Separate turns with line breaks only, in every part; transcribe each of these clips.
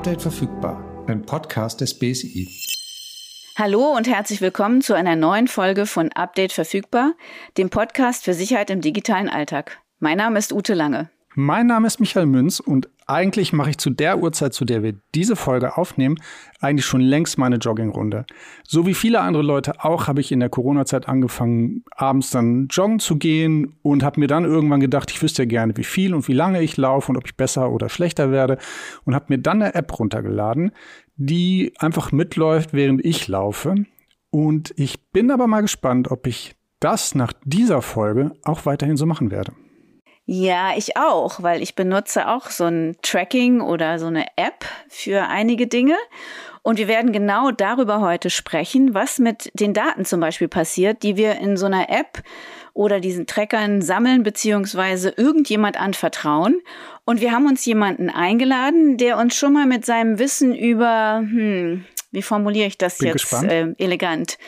Update verfügbar, ein Podcast des BSI.
Hallo und herzlich willkommen zu einer neuen Folge von Update verfügbar, dem Podcast für Sicherheit im digitalen Alltag. Mein Name ist Ute Lange.
Mein Name ist Michael Münz und eigentlich mache ich zu der Uhrzeit, zu der wir diese Folge aufnehmen, eigentlich schon längst meine Joggingrunde. So wie viele andere Leute auch, habe ich in der Corona-Zeit angefangen, abends dann joggen zu gehen und habe mir dann irgendwann gedacht, ich wüsste ja gerne, wie viel und wie lange ich laufe und ob ich besser oder schlechter werde und habe mir dann eine App runtergeladen, die einfach mitläuft, während ich laufe. Und ich bin aber mal gespannt, ob ich das nach dieser Folge auch weiterhin so machen werde.
Ja, ich auch, weil ich benutze auch so ein Tracking oder so eine App für einige Dinge. Und wir werden genau darüber heute sprechen, was mit den Daten zum Beispiel passiert, die wir in so einer App oder diesen Trackern sammeln beziehungsweise irgendjemand anvertrauen. Und wir haben uns jemanden eingeladen, der uns schon mal mit seinem Wissen über, hm, wie formuliere ich das Bin jetzt äh, elegant,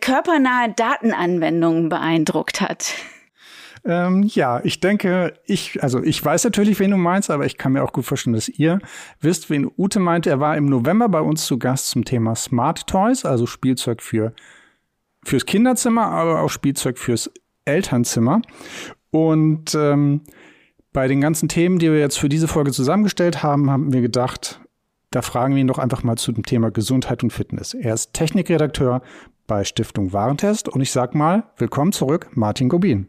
körpernahe Datenanwendungen beeindruckt hat.
Ähm, ja, ich denke, ich, also ich weiß natürlich, wen du meinst, aber ich kann mir auch gut vorstellen, dass ihr wisst, wen Ute meinte. Er war im November bei uns zu Gast zum Thema Smart Toys, also Spielzeug für, fürs Kinderzimmer, aber auch Spielzeug fürs Elternzimmer. Und ähm, bei den ganzen Themen, die wir jetzt für diese Folge zusammengestellt haben, haben wir gedacht, da fragen wir ihn doch einfach mal zu dem Thema Gesundheit und Fitness. Er ist Technikredakteur bei Stiftung Warentest und ich sag mal, willkommen zurück, Martin Gobin.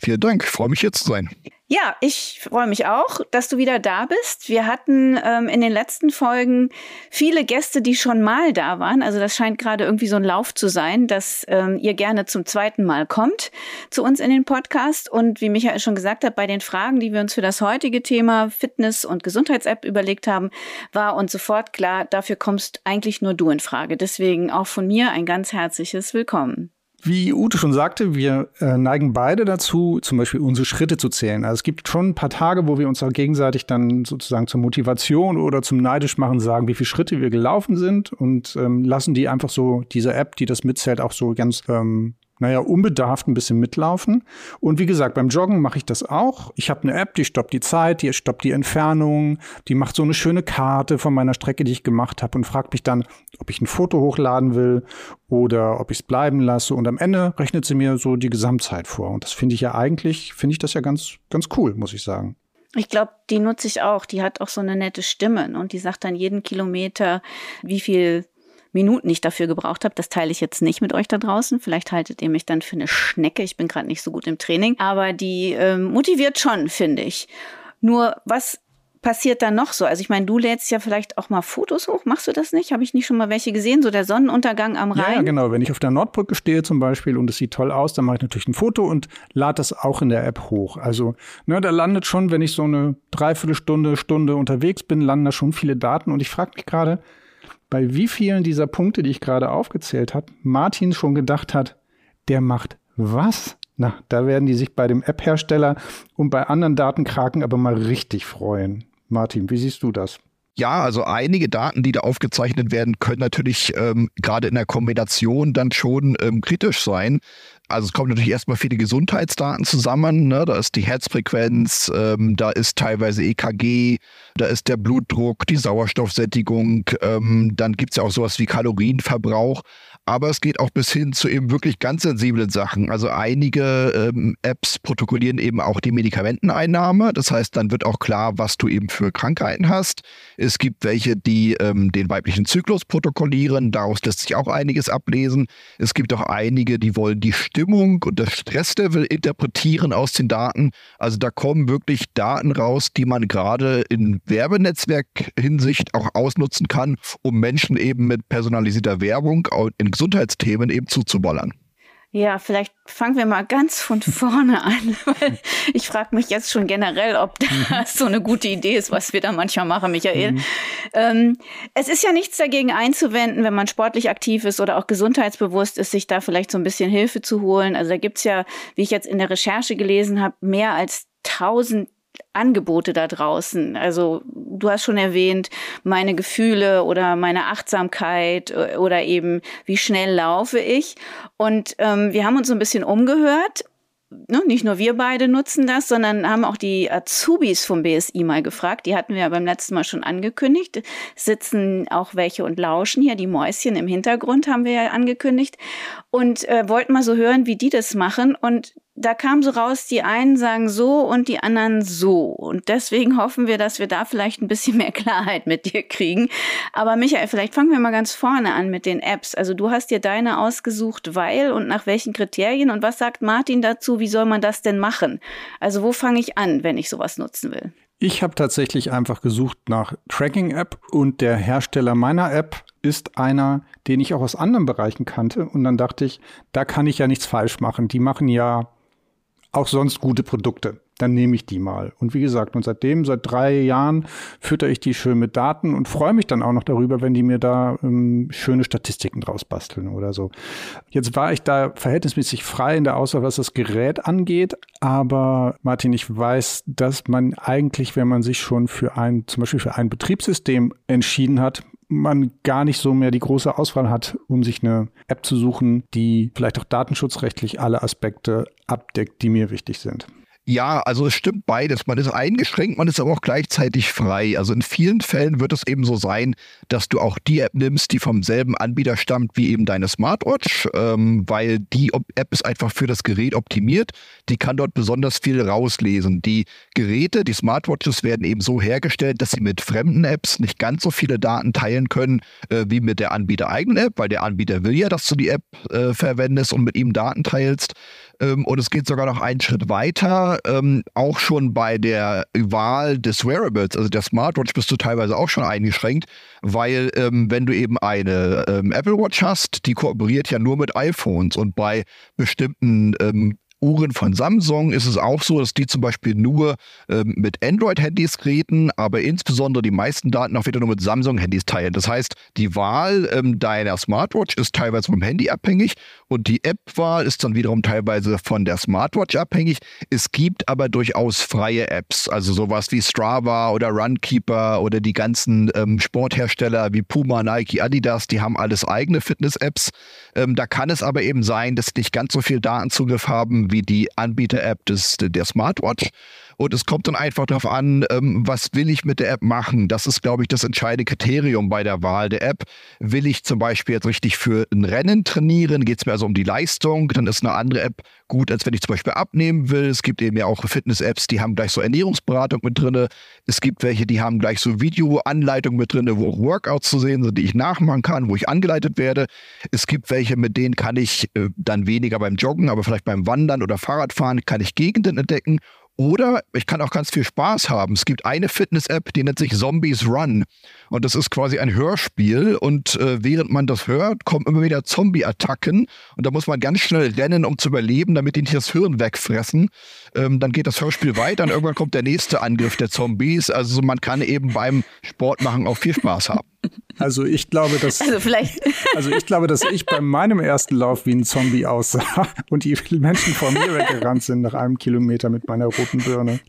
Vielen Dank, ich freue mich hier zu sein.
Ja, ich freue mich auch, dass du wieder da bist. Wir hatten ähm, in den letzten Folgen viele Gäste, die schon mal da waren. Also das scheint gerade irgendwie so ein Lauf zu sein, dass ähm, ihr gerne zum zweiten Mal kommt zu uns in den Podcast. Und wie Michael schon gesagt hat, bei den Fragen, die wir uns für das heutige Thema Fitness- und Gesundheits-App überlegt haben, war uns sofort klar, dafür kommst eigentlich nur du in Frage. Deswegen auch von mir ein ganz herzliches Willkommen.
Wie Ute schon sagte, wir äh, neigen beide dazu, zum Beispiel unsere Schritte zu zählen. Also es gibt schon ein paar Tage, wo wir uns auch gegenseitig dann sozusagen zur Motivation oder zum Neidisch machen sagen, wie viele Schritte wir gelaufen sind und ähm, lassen die einfach so, diese App, die das mitzählt, auch so ganz ähm, naja, unbedarft ein bisschen mitlaufen. Und wie gesagt, beim Joggen mache ich das auch. Ich habe eine App, die stoppt die Zeit, die stoppt die Entfernung, die macht so eine schöne Karte von meiner Strecke, die ich gemacht habe und fragt mich dann, ob ich ein Foto hochladen will oder ob ich es bleiben lasse. Und am Ende rechnet sie mir so die Gesamtzeit vor. Und das finde ich ja eigentlich, finde ich das ja ganz, ganz cool, muss ich sagen.
Ich glaube, die nutze ich auch. Die hat auch so eine nette Stimme und die sagt dann jeden Kilometer, wie viel Minuten ich dafür gebraucht habe. Das teile ich jetzt nicht mit euch da draußen. Vielleicht haltet ihr mich dann für eine Schnecke. Ich bin gerade nicht so gut im Training. Aber die ähm, motiviert schon, finde ich. Nur was passiert da noch so? Also ich meine, du lädst ja vielleicht auch mal Fotos hoch. Machst du das nicht? Habe ich nicht schon mal welche gesehen? So der Sonnenuntergang am Rhein?
Ja, genau. Wenn ich auf der Nordbrücke stehe zum Beispiel und es sieht toll aus, dann mache ich natürlich ein Foto und lade das auch in der App hoch. Also ne, da landet schon, wenn ich so eine Dreiviertelstunde, Stunde unterwegs bin, landen da schon viele Daten. Und ich frage mich gerade, bei wie vielen dieser Punkte, die ich gerade aufgezählt habe, Martin schon gedacht hat, der macht was? Na, da werden die sich bei dem App-Hersteller und bei anderen Datenkraken aber mal richtig freuen. Martin, wie siehst du das?
Ja, also einige Daten, die da aufgezeichnet werden, können natürlich ähm, gerade in der Kombination dann schon ähm, kritisch sein. Also es kommen natürlich erstmal viele Gesundheitsdaten zusammen. Ne? Da ist die Herzfrequenz, ähm, da ist teilweise EKG, da ist der Blutdruck, die Sauerstoffsättigung, ähm, dann gibt's ja auch sowas wie Kalorienverbrauch aber es geht auch bis hin zu eben wirklich ganz sensiblen Sachen. Also einige ähm, Apps protokollieren eben auch die Medikamenteneinnahme. Das heißt, dann wird auch klar, was du eben für Krankheiten hast. Es gibt welche, die ähm, den weiblichen Zyklus protokollieren. Daraus lässt sich auch einiges ablesen. Es gibt auch einige, die wollen die Stimmung und das Stresslevel interpretieren aus den Daten. Also da kommen wirklich Daten raus, die man gerade in Werbenetzwerk-Hinsicht auch ausnutzen kann, um Menschen eben mit personalisierter Werbung in Gesundheitsthemen eben zuzubollern.
Ja, vielleicht fangen wir mal ganz von vorne an, weil ich frage mich jetzt schon generell, ob das mhm. so eine gute Idee ist, was wir da manchmal machen, Michael. Mhm. Ähm, es ist ja nichts dagegen einzuwenden, wenn man sportlich aktiv ist oder auch gesundheitsbewusst ist, sich da vielleicht so ein bisschen Hilfe zu holen. Also da gibt's ja, wie ich jetzt in der Recherche gelesen habe, mehr als tausend Angebote da draußen. Also du hast schon erwähnt, meine Gefühle oder meine Achtsamkeit äh, oder eben wie schnell laufe ich. Und ähm, wir haben uns so ein bisschen umgehört ne, nicht nur wir beide nutzen das, sondern haben auch die Azubis vom BSI mal gefragt. Die hatten wir ja beim letzten Mal schon angekündigt. Sitzen auch welche und lauschen hier. Die Mäuschen im Hintergrund haben wir ja angekündigt. Und äh, wollten mal so hören, wie die das machen. Und da kam so raus, die einen sagen so und die anderen so. Und deswegen hoffen wir, dass wir da vielleicht ein bisschen mehr Klarheit mit dir kriegen. Aber Michael, vielleicht fangen wir mal ganz vorne an mit den Apps. Also du hast dir deine ausgesucht, weil und nach welchen Kriterien und was sagt Martin dazu? Wie soll man das denn machen? Also wo fange ich an, wenn ich sowas nutzen will?
Ich habe tatsächlich einfach gesucht nach Tracking-App und der Hersteller meiner App ist einer, den ich auch aus anderen Bereichen kannte. Und dann dachte ich, da kann ich ja nichts falsch machen. Die machen ja auch sonst gute Produkte. Dann nehme ich die mal. Und wie gesagt, und seitdem, seit drei Jahren, fütter ich die schön mit Daten und freue mich dann auch noch darüber, wenn die mir da ähm, schöne Statistiken draus basteln oder so. Jetzt war ich da verhältnismäßig frei in der Auswahl, was das Gerät angeht. Aber Martin, ich weiß, dass man eigentlich, wenn man sich schon für ein, zum Beispiel für ein Betriebssystem entschieden hat, man gar nicht so mehr die große Auswahl hat, um sich eine App zu suchen, die vielleicht auch datenschutzrechtlich alle Aspekte abdeckt, die mir wichtig sind.
Ja, also es stimmt beides. Man ist eingeschränkt, man ist aber auch gleichzeitig frei. Also in vielen Fällen wird es eben so sein, dass du auch die App nimmst, die vom selben Anbieter stammt wie eben deine Smartwatch, ähm, weil die App ist einfach für das Gerät optimiert. Die kann dort besonders viel rauslesen. Die Geräte, die Smartwatches werden eben so hergestellt, dass sie mit fremden Apps nicht ganz so viele Daten teilen können äh, wie mit der Anbieter eigenen App, weil der Anbieter will ja, dass du die App äh, verwendest und mit ihm Daten teilst. Ähm, und es geht sogar noch einen Schritt weiter. Ähm, auch schon bei der Wahl des Wearables, also der Smartwatch, bist du teilweise auch schon eingeschränkt, weil ähm, wenn du eben eine ähm, Apple Watch hast, die kooperiert ja nur mit iPhones und bei bestimmten ähm, Uhren von Samsung ist es auch so, dass die zum Beispiel nur ähm, mit Android-Handys reden, aber insbesondere die meisten Daten auch wieder nur mit Samsung-Handys teilen. Das heißt, die Wahl ähm, deiner Smartwatch ist teilweise vom Handy abhängig und die App-Wahl ist dann wiederum teilweise von der Smartwatch abhängig. Es gibt aber durchaus freie Apps, also sowas wie Strava oder Runkeeper oder die ganzen ähm, Sporthersteller wie Puma, Nike, Adidas, die haben alles eigene Fitness-Apps. Ähm, da kann es aber eben sein, dass nicht ganz so viel Datenzugriff haben wie die Anbieter-App der Smartwatch. Und es kommt dann einfach darauf an, ähm, was will ich mit der App machen. Das ist, glaube ich, das entscheidende Kriterium bei der Wahl der App. Will ich zum Beispiel jetzt richtig für ein Rennen trainieren? Geht es mir also um die Leistung? Dann ist eine andere App gut, als wenn ich zum Beispiel abnehmen will. Es gibt eben ja auch Fitness-Apps, die haben gleich so Ernährungsberatung mit drin. Es gibt welche, die haben gleich so Videoanleitungen mit drin, wo auch Workouts zu sehen sind, die ich nachmachen kann, wo ich angeleitet werde. Es gibt welche, mit denen kann ich äh, dann weniger beim Joggen, aber vielleicht beim Wandern oder Fahrradfahren kann ich Gegenden entdecken. Oder ich kann auch ganz viel Spaß haben. Es gibt eine Fitness-App, die nennt sich Zombies Run. Und das ist quasi ein Hörspiel. Und äh, während man das hört, kommen immer wieder Zombie-Attacken. Und da muss man ganz schnell rennen, um zu überleben, damit die nicht das Hirn wegfressen. Ähm, dann geht das Hörspiel weiter und irgendwann kommt der nächste Angriff der Zombies. Also man kann eben beim Sport machen auch viel Spaß haben.
Also ich glaube, dass
also vielleicht
also ich glaube, dass ich bei meinem ersten Lauf wie ein Zombie aussah und die Menschen vor mir weggerannt sind nach einem Kilometer mit meiner roten Birne.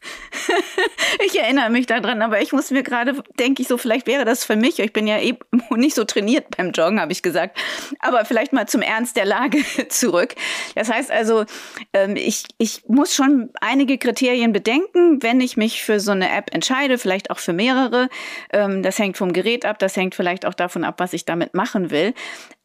ich erinnere mich daran, aber ich muss mir gerade, denke ich so, vielleicht wäre das für mich. Ich bin ja eben nicht so trainiert beim Joggen, habe ich gesagt. Aber vielleicht mal zum Ernst der Lage zurück. Das heißt also, ähm, ich, ich muss schon einige Kriterien bedenken, wenn ich mich für so eine App entscheide, vielleicht auch für mehrere. Ähm, das hängt vom Gerät ab, das hängt vielleicht auch davon ab, was ich damit machen will.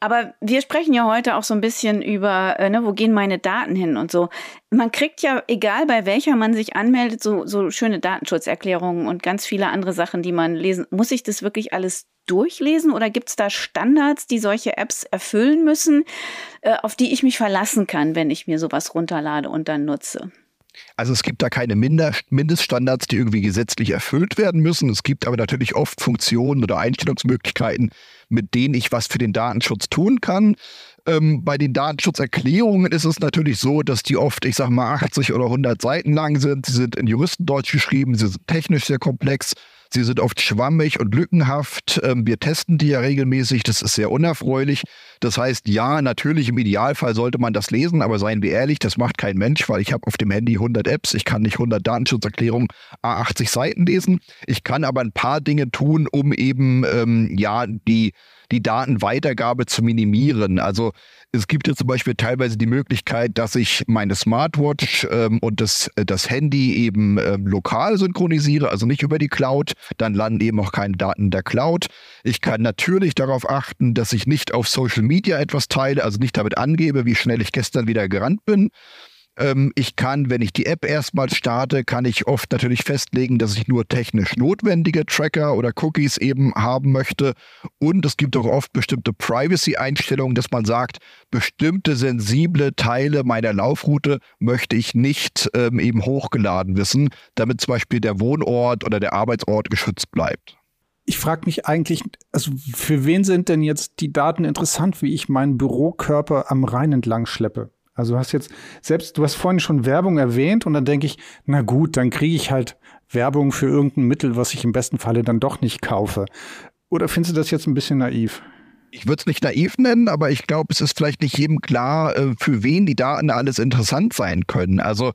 Aber wir sprechen ja heute auch so ein bisschen über, äh, ne, wo gehen meine Daten hin und so. Man kriegt ja, egal bei welcher man sich anmeldet, so, so schöne Datenschutzerklärungen und ganz viele andere Sachen, die man lesen. Muss ich das wirklich alles durchlesen oder gibt es da Standards, die solche Apps erfüllen müssen, äh, auf die ich mich verlassen kann, wenn ich mir sowas runterlade und dann nutze?
Also es gibt da keine Mindeststandards, die irgendwie gesetzlich erfüllt werden müssen. Es gibt aber natürlich oft Funktionen oder Einstellungsmöglichkeiten, mit denen ich was für den Datenschutz tun kann. Ähm, bei den Datenschutzerklärungen ist es natürlich so, dass die oft, ich sag mal, 80 oder 100 Seiten lang sind. Sie sind in Juristendeutsch geschrieben, sie sind technisch sehr komplex. Sie sind oft schwammig und lückenhaft. Ähm, wir testen die ja regelmäßig. Das ist sehr unerfreulich. Das heißt, ja, natürlich im Idealfall sollte man das lesen, aber seien wir ehrlich, das macht kein Mensch, weil ich habe auf dem Handy 100 Apps. Ich kann nicht 100 Datenschutzerklärungen A80 Seiten lesen. Ich kann aber ein paar Dinge tun, um eben, ähm, ja, die die Datenweitergabe zu minimieren. Also es gibt ja zum Beispiel teilweise die Möglichkeit, dass ich meine Smartwatch ähm, und das, äh, das Handy eben ähm, lokal synchronisiere, also nicht über die Cloud. Dann landen eben auch keine Daten in der Cloud. Ich kann natürlich darauf achten, dass ich nicht auf Social Media etwas teile, also nicht damit angebe, wie schnell ich gestern wieder gerannt bin. Ähm, ich kann, wenn ich die App erstmal starte, kann ich oft natürlich festlegen, dass ich nur technisch notwendige Tracker oder Cookies eben haben möchte. Und es gibt auch oft bestimmte Privacy-Einstellungen, dass man sagt, bestimmte sensible Teile meiner Laufroute möchte ich nicht ähm, eben hochgeladen wissen, damit zum Beispiel der Wohnort oder der Arbeitsort geschützt bleibt.
Ich frage mich eigentlich, also für wen sind denn jetzt die Daten interessant, wie ich meinen Bürokörper am Rhein entlang schleppe? Also du hast jetzt selbst, du hast vorhin schon Werbung erwähnt und dann denke ich, na gut, dann kriege ich halt Werbung für irgendein Mittel, was ich im besten Falle dann doch nicht kaufe. Oder findest du das jetzt ein bisschen naiv?
Ich würde es nicht naiv nennen, aber ich glaube, es ist vielleicht nicht jedem klar, äh, für wen die Daten alles interessant sein können. Also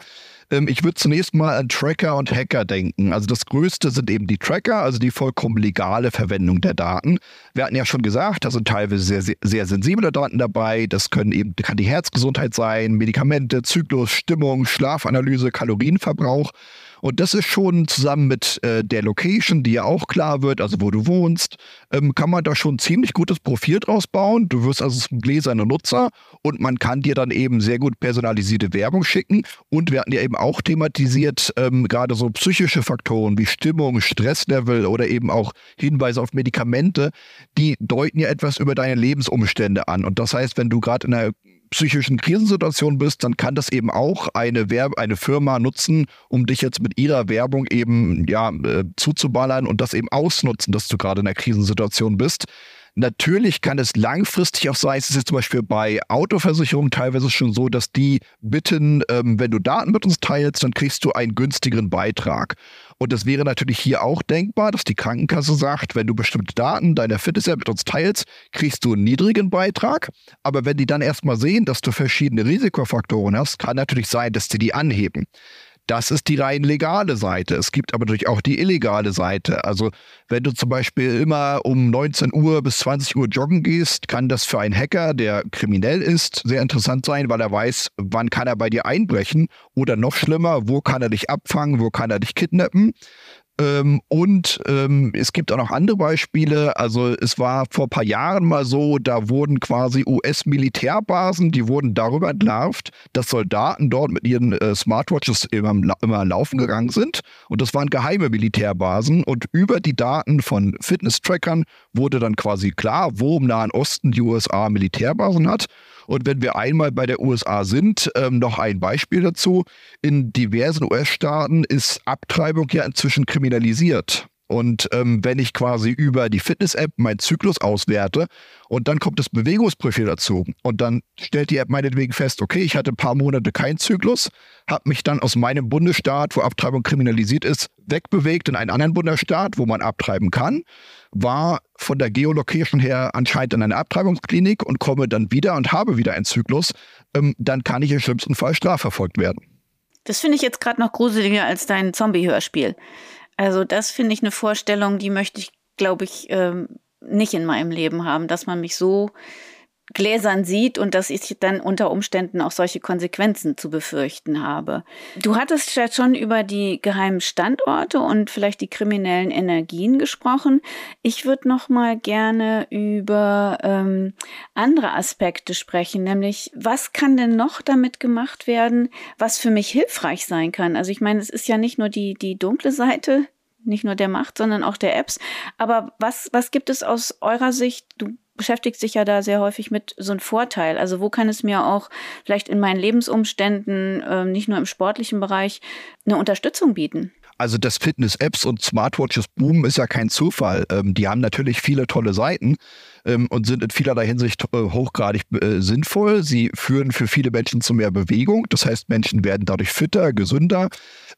ähm, ich würde zunächst mal an Tracker und Hacker denken. Also das Größte sind eben die Tracker, also die vollkommen legale Verwendung der Daten. Wir hatten ja schon gesagt, da sind teilweise sehr, sehr, sehr sensible Daten dabei. Das können eben, kann die Herzgesundheit sein, Medikamente, Zyklus, Stimmung, Schlafanalyse, Kalorienverbrauch. Und das ist schon zusammen mit äh, der Location, die ja auch klar wird, also wo du wohnst, ähm, kann man da schon ein ziemlich gutes Profil draus bauen. Du wirst also ein gläserner Nutzer und man kann dir dann eben sehr gut personalisierte Werbung schicken. Und wir hatten ja eben auch thematisiert, ähm, gerade so psychische Faktoren wie Stimmung, Stresslevel oder eben auch Hinweise auf Medikamente, die deuten ja etwas über deine Lebensumstände an. Und das heißt, wenn du gerade in einer psychischen Krisensituation bist, dann kann das eben auch eine, Werb eine Firma nutzen, um dich jetzt mit ihrer Werbung eben ja, äh, zuzuballern und das eben ausnutzen, dass du gerade in einer Krisensituation bist. Natürlich kann es langfristig auch sein, es ist jetzt zum Beispiel bei Autoversicherungen teilweise schon so, dass die bitten, ähm, wenn du Daten mit uns teilst, dann kriegst du einen günstigeren Beitrag. Und es wäre natürlich hier auch denkbar, dass die Krankenkasse sagt, wenn du bestimmte Daten deiner Fitness-App mit uns teilst, kriegst du einen niedrigen Beitrag. Aber wenn die dann erstmal sehen, dass du verschiedene Risikofaktoren hast, kann natürlich sein, dass sie die anheben. Das ist die rein legale Seite. Es gibt aber natürlich auch die illegale Seite. Also wenn du zum Beispiel immer um 19 Uhr bis 20 Uhr joggen gehst, kann das für einen Hacker, der kriminell ist, sehr interessant sein, weil er weiß, wann kann er bei dir einbrechen oder noch schlimmer, wo kann er dich abfangen, wo kann er dich kidnappen. Ähm, und ähm, es gibt auch noch andere Beispiele. Also es war vor ein paar Jahren mal so, da wurden quasi US-Militärbasen, die wurden darüber entlarvt, dass Soldaten dort mit ihren äh, Smartwatches immer, immer laufen gegangen sind. Und das waren geheime Militärbasen. Und über die Daten von Fitness-Trackern wurde dann quasi klar, wo im Nahen Osten die USA Militärbasen hat. Und wenn wir einmal bei der USA sind, ähm, noch ein Beispiel dazu. In diversen US-Staaten ist Abtreibung ja inzwischen kriminalisiert. Und ähm, wenn ich quasi über die Fitness-App meinen Zyklus auswerte und dann kommt das Bewegungsprofil dazu und dann stellt die App meinetwegen fest, okay, ich hatte ein paar Monate keinen Zyklus, habe mich dann aus meinem Bundesstaat, wo Abtreibung kriminalisiert ist, wegbewegt in einen anderen Bundesstaat, wo man abtreiben kann, war von der Geolocation her anscheinend in einer Abtreibungsklinik und komme dann wieder und habe wieder einen Zyklus, ähm, dann kann ich im schlimmsten Fall strafverfolgt werden.
Das finde ich jetzt gerade noch gruseliger als dein Zombie-Hörspiel. Also das finde ich eine Vorstellung, die möchte ich, glaube ich, ähm, nicht in meinem Leben haben, dass man mich so gläsern sieht und dass ich dann unter Umständen auch solche Konsequenzen zu befürchten habe. Du hattest ja schon über die geheimen Standorte und vielleicht die kriminellen Energien gesprochen. Ich würde noch mal gerne über ähm, andere Aspekte sprechen, nämlich was kann denn noch damit gemacht werden, was für mich hilfreich sein kann. Also ich meine, es ist ja nicht nur die die dunkle Seite nicht nur der Macht, sondern auch der Apps. Aber was, was gibt es aus eurer Sicht? Du beschäftigst dich ja da sehr häufig mit so einem Vorteil. Also wo kann es mir auch vielleicht in meinen Lebensumständen, äh, nicht nur im sportlichen Bereich, eine Unterstützung bieten?
Also dass Fitness-Apps und Smartwatches boomen, ist ja kein Zufall. Ähm, die haben natürlich viele tolle Seiten ähm, und sind in vielerlei Hinsicht äh, hochgradig äh, sinnvoll. Sie führen für viele Menschen zu mehr Bewegung. Das heißt, Menschen werden dadurch fitter, gesünder.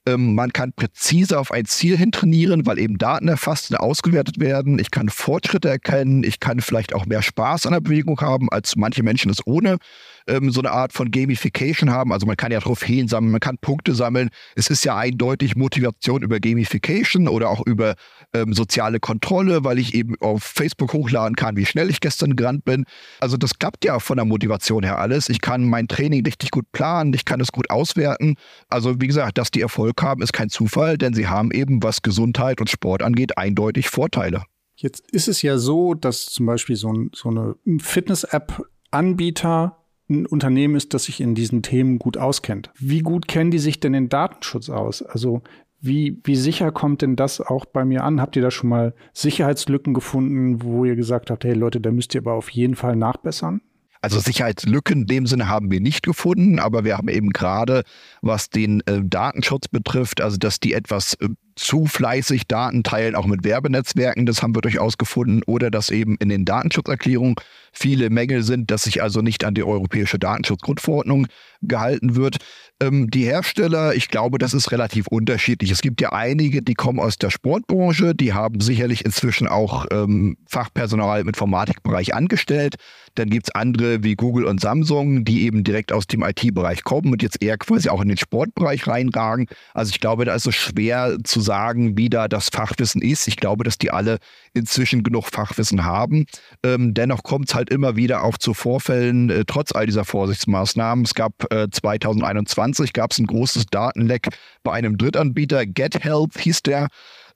Ähm, man kann präzise auf ein Ziel hin trainieren, weil eben Daten erfasst und ausgewertet werden. Ich kann Fortschritte erkennen. Ich kann vielleicht auch mehr Spaß an der Bewegung haben, als manche Menschen es ohne ähm, so eine Art von Gamification haben. Also man kann ja Trophäen sammeln, man kann Punkte sammeln. Es ist ja eindeutig Motivation über Gamification oder auch über ähm, soziale Kontrolle, weil ich eben auf Facebook hochladen kann, wie schnell ich gestern gerannt bin. Also das klappt ja von der Motivation her alles. Ich kann mein Training richtig gut planen, ich kann es gut auswerten. Also wie gesagt, dass die Erfolg haben, ist kein Zufall, denn sie haben eben, was Gesundheit und Sport angeht, eindeutig Vorteile.
Jetzt ist es ja so, dass zum Beispiel so, ein, so eine Fitness-App-Anbieter ein Unternehmen ist, das sich in diesen Themen gut auskennt. Wie gut kennen die sich denn in Datenschutz aus? Also wie, wie sicher kommt denn das auch bei mir an? Habt ihr da schon mal Sicherheitslücken gefunden, wo ihr gesagt habt, hey Leute, da müsst ihr aber auf jeden Fall nachbessern?
Also Sicherheitslücken in dem Sinne haben wir nicht gefunden, aber wir haben eben gerade, was den äh, Datenschutz betrifft, also dass die etwas äh, zu fleißig Daten teilen, auch mit Werbenetzwerken, das haben wir durchaus gefunden, oder dass eben in den Datenschutzerklärungen viele Mängel sind, dass sich also nicht an die europäische Datenschutzgrundverordnung gehalten wird. Ähm, die Hersteller, ich glaube, das ist relativ unterschiedlich. Es gibt ja einige, die kommen aus der Sportbranche, die haben sicherlich inzwischen auch ähm, Fachpersonal im Informatikbereich angestellt. Dann gibt es andere wie Google und Samsung, die eben direkt aus dem IT-Bereich kommen und jetzt eher quasi auch in den Sportbereich reinragen. Also ich glaube, da ist es schwer zu sagen, wie da das Fachwissen ist. Ich glaube, dass die alle inzwischen genug Fachwissen haben. Ähm, dennoch kommt es halt immer wieder auch zu Vorfällen, äh, trotz all dieser Vorsichtsmaßnahmen. Es gab äh, 2021 gab es ein großes Datenleck bei einem Drittanbieter, GetHelp hieß der.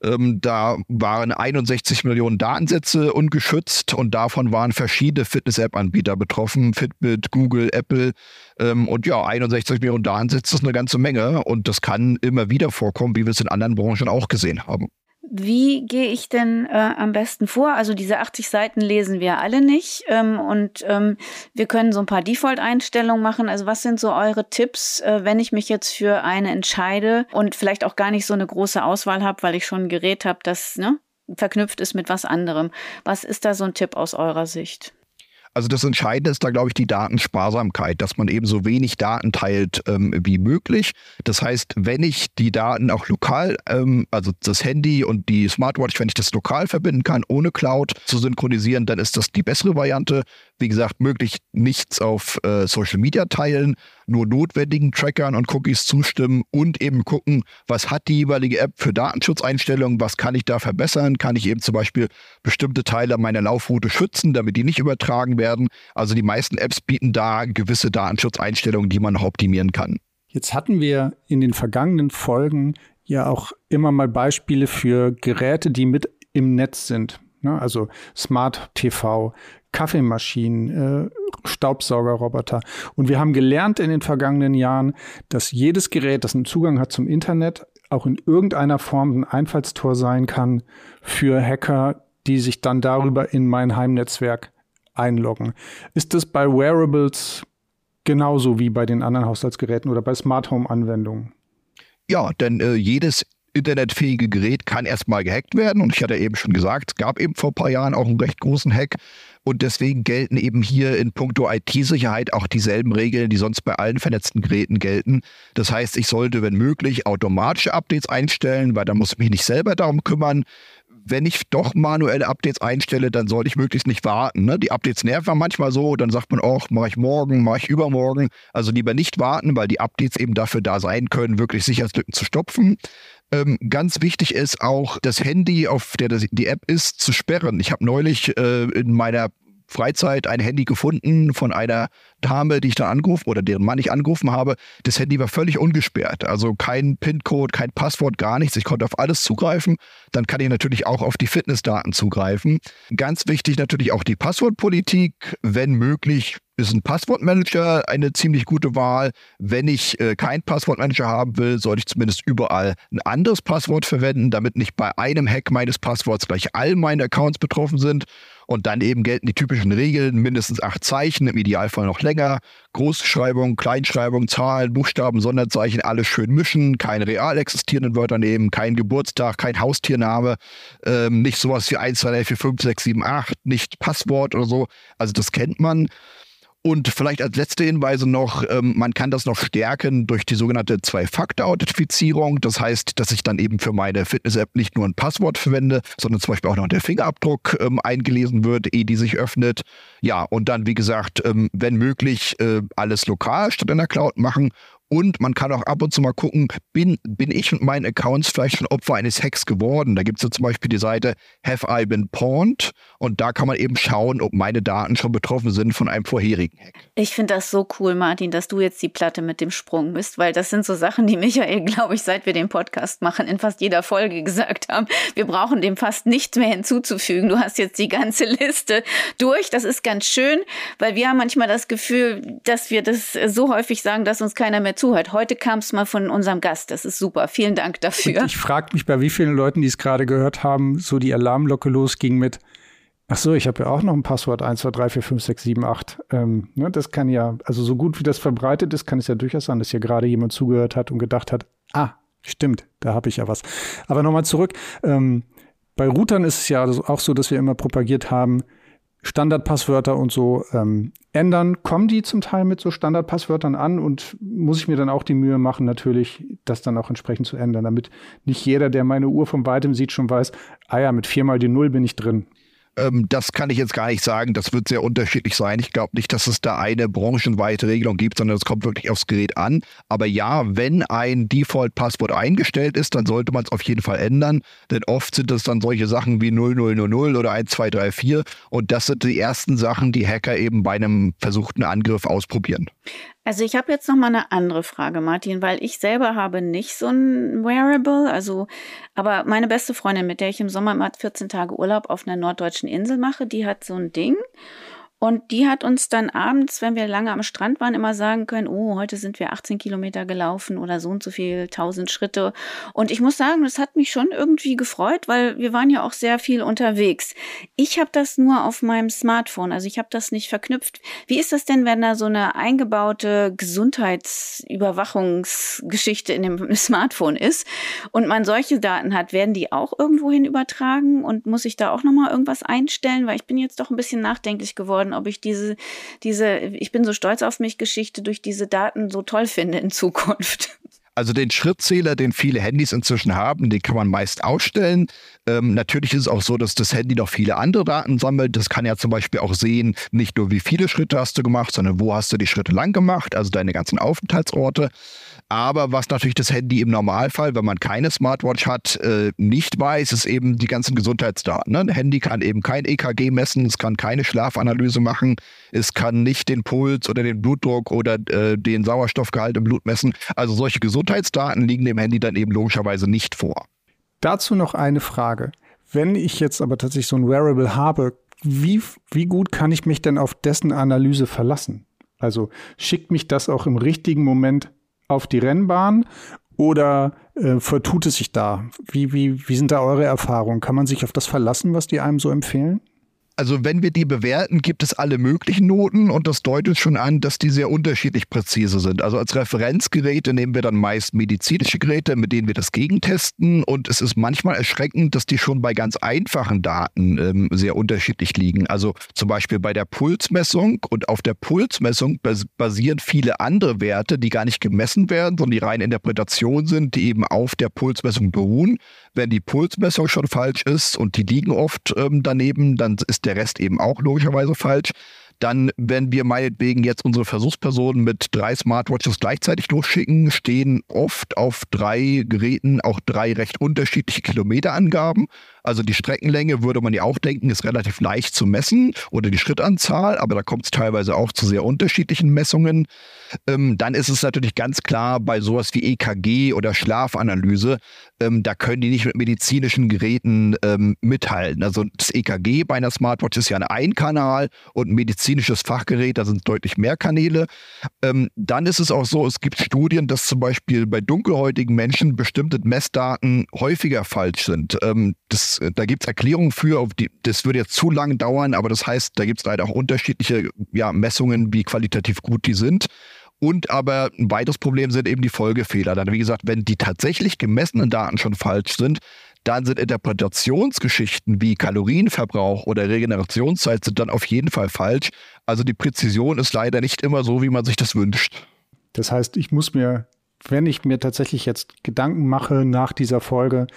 Ähm, da waren 61 Millionen Datensätze ungeschützt und davon waren verschiedene Fitness-App-Anbieter betroffen. Fitbit, Google, Apple. Ähm, und ja, 61 Millionen Datensätze ist eine ganze Menge und das kann immer wieder vorkommen, wie wir es in anderen Branchen auch gesehen haben.
Wie gehe ich denn äh, am besten vor? Also diese 80 Seiten lesen wir alle nicht ähm, und ähm, wir können so ein paar Default-Einstellungen machen. Also was sind so eure Tipps, äh, wenn ich mich jetzt für eine entscheide und vielleicht auch gar nicht so eine große Auswahl habe, weil ich schon ein Gerät habe, das ne, verknüpft ist mit was anderem. Was ist da so ein Tipp aus eurer Sicht?
Also das Entscheidende ist da, glaube ich, die Datensparsamkeit, dass man eben so wenig Daten teilt ähm, wie möglich. Das heißt, wenn ich die Daten auch lokal, ähm, also das Handy und die Smartwatch, wenn ich das lokal verbinden kann, ohne Cloud zu synchronisieren, dann ist das die bessere Variante. Wie gesagt, möglich nichts auf äh, Social Media teilen, nur notwendigen Trackern und Cookies zustimmen und eben gucken, was hat die jeweilige App für Datenschutzeinstellungen, was kann ich da verbessern, kann ich eben zum Beispiel bestimmte Teile meiner Laufroute schützen, damit die nicht übertragen werden. Also die meisten Apps bieten da gewisse Datenschutzeinstellungen, die man noch optimieren kann.
Jetzt hatten wir in den vergangenen Folgen ja auch immer mal Beispiele für Geräte, die mit im Netz sind. Ne? Also Smart TV, Kaffeemaschinen, äh, Staubsaugerroboter. Und wir haben gelernt in den vergangenen Jahren, dass jedes Gerät, das einen Zugang hat zum Internet, auch in irgendeiner Form ein Einfallstor sein kann für Hacker, die sich dann darüber in mein Heimnetzwerk einloggen. Ist das bei Wearables genauso wie bei den anderen Haushaltsgeräten oder bei Smart Home Anwendungen?
Ja, denn äh, jedes internetfähige Gerät kann erstmal gehackt werden. Und ich hatte eben schon gesagt, es gab eben vor ein paar Jahren auch einen recht großen Hack. Und deswegen gelten eben hier in puncto IT-Sicherheit auch dieselben Regeln, die sonst bei allen vernetzten Geräten gelten. Das heißt, ich sollte, wenn möglich, automatische Updates einstellen, weil da muss ich mich nicht selber darum kümmern wenn ich doch manuelle Updates einstelle, dann sollte ich möglichst nicht warten. Ne? Die Updates nerven manchmal so, dann sagt man auch, mache ich morgen, mache ich übermorgen. Also lieber nicht warten, weil die Updates eben dafür da sein können, wirklich Sicherheitslücken zu stopfen. Ähm, ganz wichtig ist auch, das Handy, auf der das, die App ist, zu sperren. Ich habe neulich äh, in meiner Freizeit ein Handy gefunden von einer Dame, die ich dann angerufen oder deren Mann ich angerufen habe. Das Handy war völlig ungesperrt. Also kein PIN-Code, kein Passwort, gar nichts. Ich konnte auf alles zugreifen. Dann kann ich natürlich auch auf die Fitnessdaten zugreifen. Ganz wichtig natürlich auch die Passwortpolitik. Wenn möglich, ist ein Passwortmanager eine ziemlich gute Wahl. Wenn ich äh, keinen Passwortmanager haben will, sollte ich zumindest überall ein anderes Passwort verwenden, damit nicht bei einem Hack meines Passworts gleich all meine Accounts betroffen sind. Und dann eben gelten die typischen Regeln, mindestens acht Zeichen, im Idealfall noch länger. Großschreibung, Kleinschreibung, Zahlen, Buchstaben, Sonderzeichen, alles schön mischen, keine real existierenden Wörter nehmen, kein Geburtstag, kein Haustiername, ähm, nicht sowas wie 1, 2, 3, 4, 5, 6, 7, 8, nicht Passwort oder so. Also das kennt man. Und vielleicht als letzte Hinweise noch, ähm, man kann das noch stärken durch die sogenannte Zwei-Faktor-Authentifizierung. Das heißt, dass ich dann eben für meine Fitness-App nicht nur ein Passwort verwende, sondern zum Beispiel auch noch der Fingerabdruck ähm, eingelesen wird, ehe die sich öffnet. Ja, und dann, wie gesagt, ähm, wenn möglich, äh, alles lokal statt in der Cloud machen und man kann auch ab und zu mal gucken, bin, bin ich und meinen Accounts vielleicht schon Opfer eines Hacks geworden? Da gibt es ja zum Beispiel die Seite Have I Been Pawned? Und da kann man eben schauen, ob meine Daten schon betroffen sind von einem vorherigen Hack.
Ich finde das so cool, Martin, dass du jetzt die Platte mit dem Sprung bist, weil das sind so Sachen, die Michael, glaube ich, seit wir den Podcast machen, in fast jeder Folge gesagt haben. Wir brauchen dem fast nichts mehr hinzuzufügen. Du hast jetzt die ganze Liste durch. Das ist ganz schön, weil wir haben manchmal das Gefühl, dass wir das so häufig sagen, dass uns keiner mehr zuhört. Heute kam es mal von unserem Gast. Das ist super. Vielen Dank dafür.
Und ich frage mich, bei wie vielen Leuten, die es gerade gehört haben, so die Alarmglocke losging mit Ach so, ich habe ja auch noch ein Passwort 1, 2, 3, 4, 5, 6, 7, 8. Ähm, ne, das kann ja, also so gut wie das verbreitet ist, kann es ja durchaus sein, dass hier gerade jemand zugehört hat und gedacht hat, ah, stimmt, da habe ich ja was. Aber nochmal zurück. Ähm, bei Routern ist es ja auch so, dass wir immer propagiert haben, Standardpasswörter und so ähm, ändern. Kommen die zum Teil mit so Standardpasswörtern an und muss ich mir dann auch die Mühe machen, natürlich das dann auch entsprechend zu ändern, damit nicht jeder, der meine Uhr von weitem sieht, schon weiß, ah ja, mit viermal die Null bin ich drin.
Ähm, das kann ich jetzt gar nicht sagen. Das wird sehr unterschiedlich sein. Ich glaube nicht, dass es da eine branchenweite Regelung gibt, sondern es kommt wirklich aufs Gerät an. Aber ja, wenn ein Default-Passwort eingestellt ist, dann sollte man es auf jeden Fall ändern. Denn oft sind es dann solche Sachen wie 0000 oder 1234. Und das sind die ersten Sachen, die Hacker eben bei einem versuchten Angriff ausprobieren.
Also ich habe jetzt noch mal eine andere Frage, Martin, weil ich selber habe nicht so ein Wearable, also aber meine beste Freundin, mit der ich im Sommer immer 14 Tage Urlaub auf einer norddeutschen Insel mache, die hat so ein Ding und die hat uns dann abends, wenn wir lange am Strand waren, immer sagen können, oh, heute sind wir 18 Kilometer gelaufen oder so und so viel, 1000 Schritte. Und ich muss sagen, das hat mich schon irgendwie gefreut, weil wir waren ja auch sehr viel unterwegs. Ich habe das nur auf meinem Smartphone, also ich habe das nicht verknüpft. Wie ist das denn, wenn da so eine eingebaute Gesundheitsüberwachungsgeschichte in dem Smartphone ist und man solche Daten hat, werden die auch irgendwohin übertragen und muss ich da auch nochmal irgendwas einstellen? Weil ich bin jetzt doch ein bisschen nachdenklich geworden geworden, ob ich diese, diese, ich bin so stolz auf mich Geschichte durch diese Daten so toll finde in Zukunft.
Also den Schrittzähler, den viele Handys inzwischen haben, den kann man meist ausstellen. Ähm, natürlich ist es auch so, dass das Handy noch viele andere Daten sammelt. Das kann ja zum Beispiel auch sehen, nicht nur wie viele Schritte hast du gemacht, sondern wo hast du die Schritte lang gemacht, also deine ganzen Aufenthaltsorte. Aber was natürlich das Handy im Normalfall, wenn man keine Smartwatch hat, äh, nicht weiß, ist eben die ganzen Gesundheitsdaten. Ne? Ein Handy kann eben kein EKG messen, es kann keine Schlafanalyse machen, es kann nicht den Puls oder den Blutdruck oder äh, den Sauerstoffgehalt im Blut messen. Also solche Gesundheitsdaten liegen dem Handy dann eben logischerweise nicht vor.
Dazu noch eine Frage. Wenn ich jetzt aber tatsächlich so ein Wearable habe, wie, wie gut kann ich mich denn auf dessen Analyse verlassen? Also schickt mich das auch im richtigen Moment auf die Rennbahn oder äh, vertut es sich da? Wie, wie, wie sind da eure Erfahrungen? Kann man sich auf das verlassen, was die einem so empfehlen?
Also wenn wir die bewerten, gibt es alle möglichen Noten und das deutet schon an, dass die sehr unterschiedlich präzise sind. Also als Referenzgeräte nehmen wir dann meist medizinische Geräte, mit denen wir das gegentesten und es ist manchmal erschreckend, dass die schon bei ganz einfachen Daten ähm, sehr unterschiedlich liegen. Also zum Beispiel bei der Pulsmessung und auf der Pulsmessung basieren viele andere Werte, die gar nicht gemessen werden, sondern die rein Interpretation sind, die eben auf der Pulsmessung beruhen. Wenn die Pulsmessung schon falsch ist und die liegen oft ähm, daneben, dann ist der Rest eben auch logischerweise falsch. Dann, wenn wir meinetwegen jetzt unsere Versuchspersonen mit drei Smartwatches gleichzeitig losschicken, stehen oft auf drei Geräten auch drei recht unterschiedliche Kilometerangaben. Also die Streckenlänge würde man ja auch denken, ist relativ leicht zu messen oder die Schrittanzahl, aber da kommt es teilweise auch zu sehr unterschiedlichen Messungen. Ähm, dann ist es natürlich ganz klar bei sowas wie EKG oder Schlafanalyse, ähm, da können die nicht mit medizinischen Geräten ähm, mithalten. Also das EKG bei einer Smartwatch ist ja ein Einkanal und ein medizinisches Fachgerät, da sind deutlich mehr Kanäle. Ähm, dann ist es auch so, es gibt Studien, dass zum Beispiel bei dunkelhäutigen Menschen bestimmte Messdaten häufiger falsch sind. Ähm, das da gibt es Erklärungen für, die, das würde jetzt zu lang dauern, aber das heißt, da gibt es leider auch unterschiedliche ja, Messungen, wie qualitativ gut die sind. Und aber ein weiteres Problem sind eben die Folgefehler. Dann, wie gesagt, wenn die tatsächlich gemessenen Daten schon falsch sind, dann sind Interpretationsgeschichten wie Kalorienverbrauch oder Regenerationszeit sind dann auf jeden Fall falsch. Also die Präzision ist leider nicht immer so, wie man sich das wünscht.
Das heißt, ich muss mir, wenn ich mir tatsächlich jetzt Gedanken mache nach dieser Folge,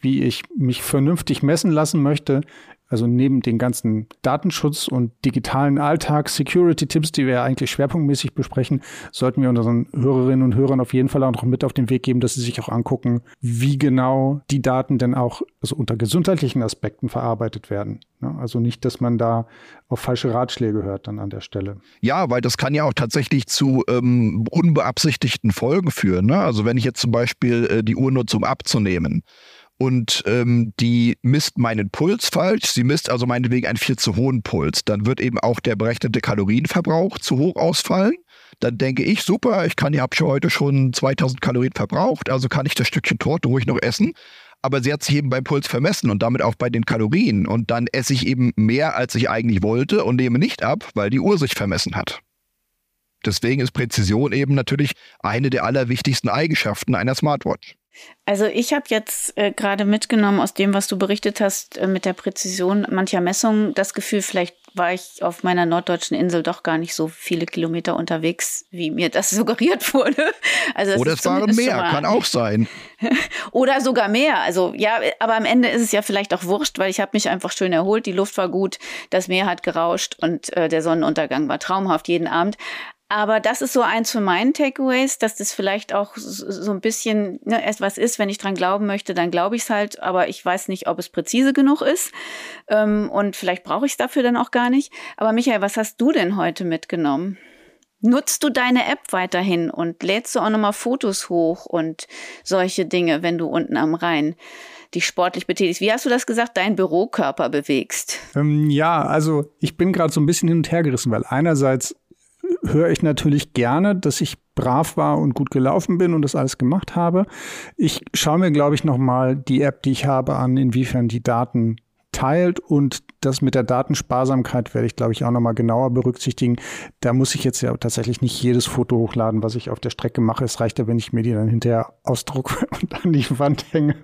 wie ich mich vernünftig messen lassen möchte, also neben den ganzen Datenschutz und digitalen Alltag, Security-Tipps, die wir ja eigentlich schwerpunktmäßig besprechen, sollten wir unseren Hörerinnen und Hörern auf jeden Fall auch noch mit auf den Weg geben, dass sie sich auch angucken, wie genau die Daten denn auch also unter gesundheitlichen Aspekten verarbeitet werden. Also nicht, dass man da auf falsche Ratschläge hört dann an der Stelle.
Ja, weil das kann ja auch tatsächlich zu ähm, unbeabsichtigten Folgen führen. Ne? Also wenn ich jetzt zum Beispiel äh, die Uhr nutze, um abzunehmen, und ähm, die misst meinen Puls falsch. Sie misst also meinetwegen einen viel zu hohen Puls. Dann wird eben auch der berechnete Kalorienverbrauch zu hoch ausfallen. Dann denke ich, super, ich kann, ich habe heute schon 2000 Kalorien verbraucht, also kann ich das Stückchen Torte ruhig noch essen. Aber sie hat sich eben beim Puls vermessen und damit auch bei den Kalorien. Und dann esse ich eben mehr, als ich eigentlich wollte und nehme nicht ab, weil die Uhr sich vermessen hat. Deswegen ist Präzision eben natürlich eine der allerwichtigsten Eigenschaften einer Smartwatch.
Also ich habe jetzt äh, gerade mitgenommen aus dem, was du berichtet hast, äh, mit der Präzision mancher Messungen, das Gefühl, vielleicht war ich auf meiner norddeutschen Insel doch gar nicht so viele Kilometer unterwegs, wie mir das suggeriert wurde.
Also Oder es waren mehr, kann auch sein.
Oder sogar mehr. Also ja, aber am Ende ist es ja vielleicht auch wurscht, weil ich habe mich einfach schön erholt, die Luft war gut, das Meer hat gerauscht und äh, der Sonnenuntergang war traumhaft jeden Abend. Aber das ist so eins von meinen Takeaways, dass das vielleicht auch so ein bisschen ne, etwas ist, wenn ich dran glauben möchte, dann glaube ich es halt, aber ich weiß nicht, ob es präzise genug ist. Ähm, und vielleicht brauche ich es dafür dann auch gar nicht. Aber Michael, was hast du denn heute mitgenommen? Nutzt du deine App weiterhin und lädst du auch nochmal Fotos hoch und solche Dinge, wenn du unten am Rhein dich sportlich betätigst? Wie hast du das gesagt, deinen Bürokörper bewegst?
Ähm, ja, also ich bin gerade so ein bisschen hin und her gerissen, weil einerseits höre ich natürlich gerne, dass ich brav war und gut gelaufen bin und das alles gemacht habe. Ich schaue mir, glaube ich, nochmal die App, die ich habe, an, inwiefern die Daten teilt und das mit der Datensparsamkeit werde ich, glaube ich, auch nochmal genauer berücksichtigen. Da muss ich jetzt ja tatsächlich nicht jedes Foto hochladen, was ich auf der Strecke mache. Es reicht ja, wenn ich mir die dann hinterher ausdrucke und an die Wand hänge.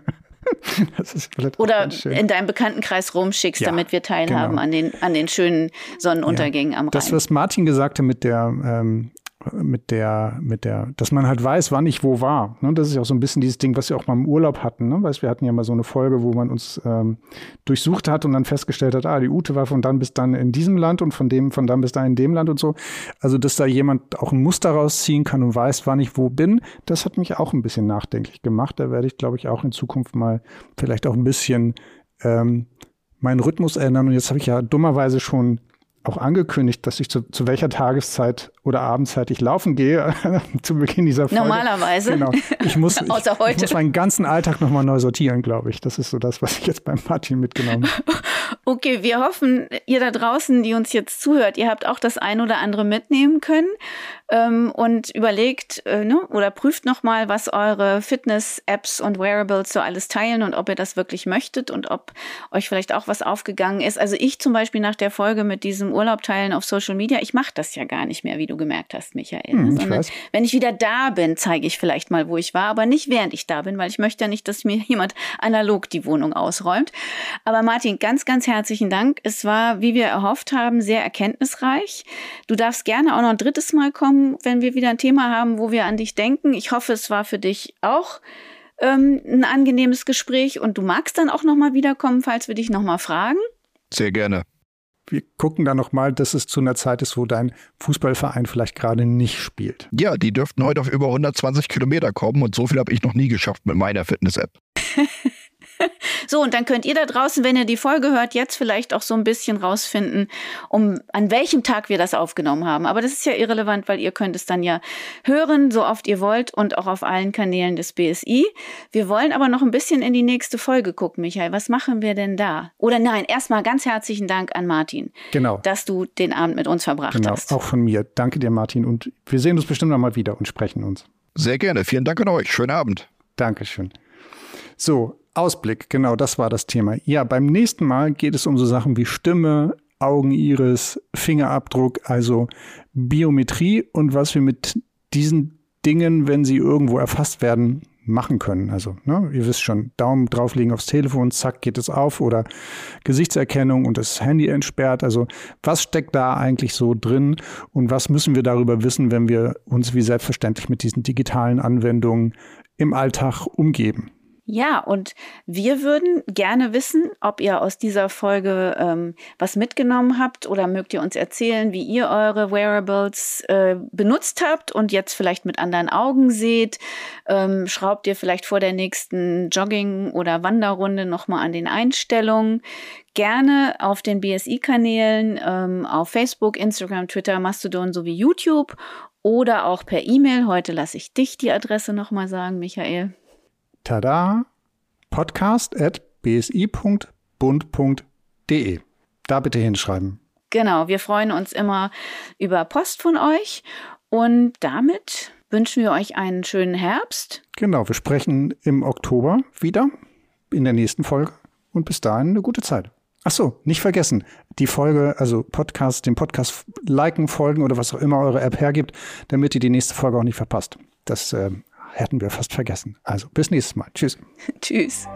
Oder in deinem Bekanntenkreis rumschickst, ja, damit wir teilhaben genau. an, den, an den schönen Sonnenuntergängen ja. am Rhein.
Das, was Martin gesagt hat mit der ähm, mit der, mit der, dass man halt weiß, wann ich wo war. Ne? Das ist ja auch so ein bisschen dieses Ding, was wir auch mal im Urlaub hatten. Ne? Weißt, wir hatten ja mal so eine Folge, wo man uns ähm, durchsucht hat und dann festgestellt hat, ah, die Ute war von dann bis dann in diesem Land und von dem von dann bis dann in dem Land und so. Also, dass da jemand auch ein Muster rausziehen kann und weiß, wann ich wo bin, das hat mich auch ein bisschen nachdenklich gemacht. Da werde ich, glaube ich, auch in Zukunft mal vielleicht auch ein bisschen ähm, meinen Rhythmus ändern. Und jetzt habe ich ja dummerweise schon auch angekündigt, dass ich zu, zu welcher Tageszeit oder Abendzeit ich laufen gehe zu Beginn dieser Folge.
Normalerweise.
Genau. Ich muss, ich, ich, muss meinen ganzen Alltag nochmal neu sortieren, glaube ich. Das ist so das, was ich jetzt beim Martin mitgenommen habe.
Okay, wir hoffen, ihr da draußen, die uns jetzt zuhört, ihr habt auch das ein oder andere mitnehmen können ähm, und überlegt äh, ne, oder prüft nochmal, was eure Fitness-Apps und Wearables so alles teilen und ob ihr das wirklich möchtet und ob euch vielleicht auch was aufgegangen ist. Also ich zum Beispiel nach der Folge mit diesem Urlaub teilen auf Social Media, ich mache das ja gar nicht mehr, wie du gemerkt hast, Michael. Hm, Sondern weiß. wenn ich wieder da bin, zeige ich vielleicht mal, wo ich war, aber nicht während ich da bin, weil ich möchte ja nicht, dass mir jemand analog die Wohnung ausräumt. Aber Martin, ganz, ganz herzlichen Dank. Es war, wie wir erhofft haben, sehr erkenntnisreich. Du darfst gerne auch noch ein drittes Mal kommen, wenn wir wieder ein Thema haben, wo wir an dich denken. Ich hoffe, es war für dich auch ähm, ein angenehmes Gespräch und du magst dann auch noch mal wiederkommen, falls wir dich noch mal fragen.
Sehr gerne
wir gucken dann nochmal, dass es zu einer Zeit ist, wo dein Fußballverein vielleicht gerade nicht spielt.
Ja, die dürften heute auf über 120 Kilometer kommen und so viel habe ich noch nie geschafft mit meiner Fitness-App.
So, und dann könnt ihr da draußen, wenn ihr die Folge hört, jetzt vielleicht auch so ein bisschen rausfinden, um an welchem Tag wir das aufgenommen haben. Aber das ist ja irrelevant, weil ihr könnt es dann ja hören, so oft ihr wollt und auch auf allen Kanälen des BSI. Wir wollen aber noch ein bisschen in die nächste Folge gucken, Michael. Was machen wir denn da? Oder nein, erstmal ganz herzlichen Dank an Martin.
Genau.
Dass du den Abend mit uns verbracht
genau,
hast.
Auch von mir. Danke dir, Martin. Und wir sehen uns bestimmt noch mal wieder und sprechen uns.
Sehr gerne. Vielen Dank an euch. Schönen Abend.
Dankeschön. So, Ausblick, genau, das war das Thema. Ja, beim nächsten Mal geht es um so Sachen wie Stimme, Augeniris, Fingerabdruck, also Biometrie und was wir mit diesen Dingen, wenn sie irgendwo erfasst werden, machen können. Also, ne, ihr wisst schon, Daumen drauflegen aufs Telefon, zack, geht es auf oder Gesichtserkennung und das Handy entsperrt. Also, was steckt da eigentlich so drin und was müssen wir darüber wissen, wenn wir uns wie selbstverständlich mit diesen digitalen Anwendungen im Alltag umgeben?
Ja, und wir würden gerne wissen, ob ihr aus dieser Folge ähm, was mitgenommen habt oder mögt ihr uns erzählen, wie ihr eure Wearables äh, benutzt habt und jetzt vielleicht mit anderen Augen seht. Ähm, schraubt ihr vielleicht vor der nächsten Jogging- oder Wanderrunde nochmal an den Einstellungen. Gerne auf den BSI-Kanälen, ähm, auf Facebook, Instagram, Twitter, Mastodon sowie YouTube oder auch per E-Mail. Heute lasse ich dich die Adresse nochmal sagen, Michael.
Tada! Podcast at bsi.bund.de. Da bitte hinschreiben.
Genau, wir freuen uns immer über Post von euch und damit wünschen wir euch einen schönen Herbst.
Genau, wir sprechen im Oktober wieder in der nächsten Folge und bis dahin eine gute Zeit. Ach so, nicht vergessen, die Folge, also Podcast, den Podcast liken, folgen oder was auch immer eure App hergibt, damit ihr die nächste Folge auch nicht verpasst. Das äh, hätten wir fast vergessen. Also bis nächstes Mal. Tschüss.
Tschüss.